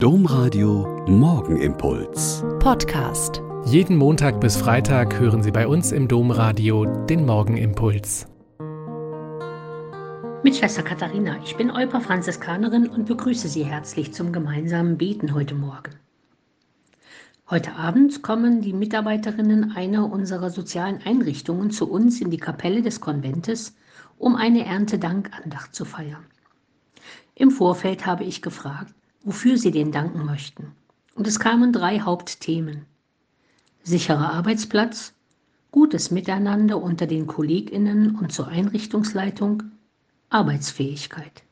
Domradio Morgenimpuls. Podcast. Jeden Montag bis Freitag hören Sie bei uns im Domradio den Morgenimpuls. Mit Schwester Katharina, ich bin Euper Franziskanerin und begrüße Sie herzlich zum gemeinsamen Beten heute Morgen. Heute Abend kommen die Mitarbeiterinnen einer unserer sozialen Einrichtungen zu uns in die Kapelle des Konventes, um eine Erntedankandacht zu feiern. Im Vorfeld habe ich gefragt, wofür sie den danken möchten. Und es kamen drei Hauptthemen. Sicherer Arbeitsplatz, gutes Miteinander unter den Kolleginnen und zur Einrichtungsleitung, Arbeitsfähigkeit.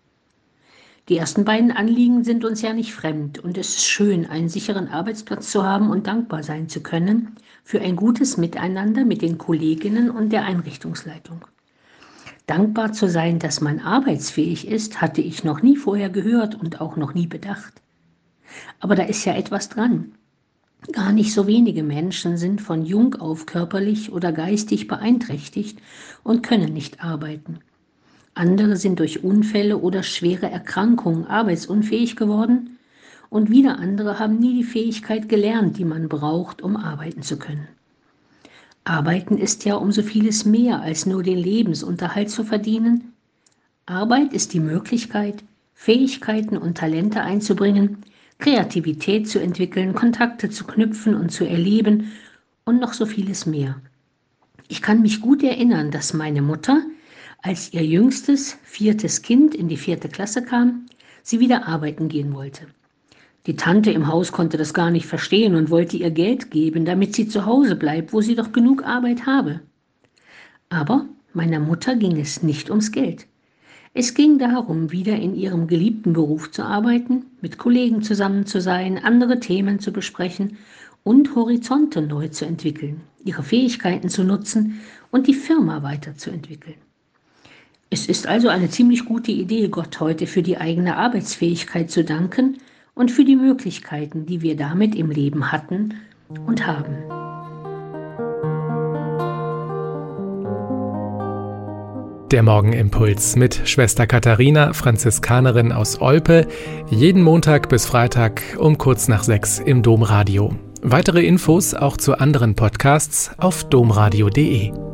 Die ersten beiden Anliegen sind uns ja nicht fremd und es ist schön, einen sicheren Arbeitsplatz zu haben und dankbar sein zu können für ein gutes Miteinander mit den Kolleginnen und der Einrichtungsleitung. Dankbar zu sein, dass man arbeitsfähig ist, hatte ich noch nie vorher gehört und auch noch nie bedacht. Aber da ist ja etwas dran. Gar nicht so wenige Menschen sind von jung auf körperlich oder geistig beeinträchtigt und können nicht arbeiten. Andere sind durch Unfälle oder schwere Erkrankungen arbeitsunfähig geworden und wieder andere haben nie die Fähigkeit gelernt, die man braucht, um arbeiten zu können. Arbeiten ist ja um so vieles mehr als nur den Lebensunterhalt zu verdienen. Arbeit ist die Möglichkeit, Fähigkeiten und Talente einzubringen, Kreativität zu entwickeln, Kontakte zu knüpfen und zu erleben und noch so vieles mehr. Ich kann mich gut erinnern, dass meine Mutter, als ihr jüngstes, viertes Kind in die vierte Klasse kam, sie wieder arbeiten gehen wollte. Die Tante im Haus konnte das gar nicht verstehen und wollte ihr Geld geben, damit sie zu Hause bleibt, wo sie doch genug Arbeit habe. Aber meiner Mutter ging es nicht ums Geld. Es ging darum, wieder in ihrem geliebten Beruf zu arbeiten, mit Kollegen zusammen zu sein, andere Themen zu besprechen und Horizonte neu zu entwickeln, ihre Fähigkeiten zu nutzen und die Firma weiterzuentwickeln. Es ist also eine ziemlich gute Idee, Gott heute für die eigene Arbeitsfähigkeit zu danken und für die Möglichkeiten, die wir damit im Leben hatten und haben. Der Morgenimpuls mit Schwester Katharina, Franziskanerin aus Olpe, jeden Montag bis Freitag um kurz nach sechs im Domradio. Weitere Infos auch zu anderen Podcasts auf domradio.de.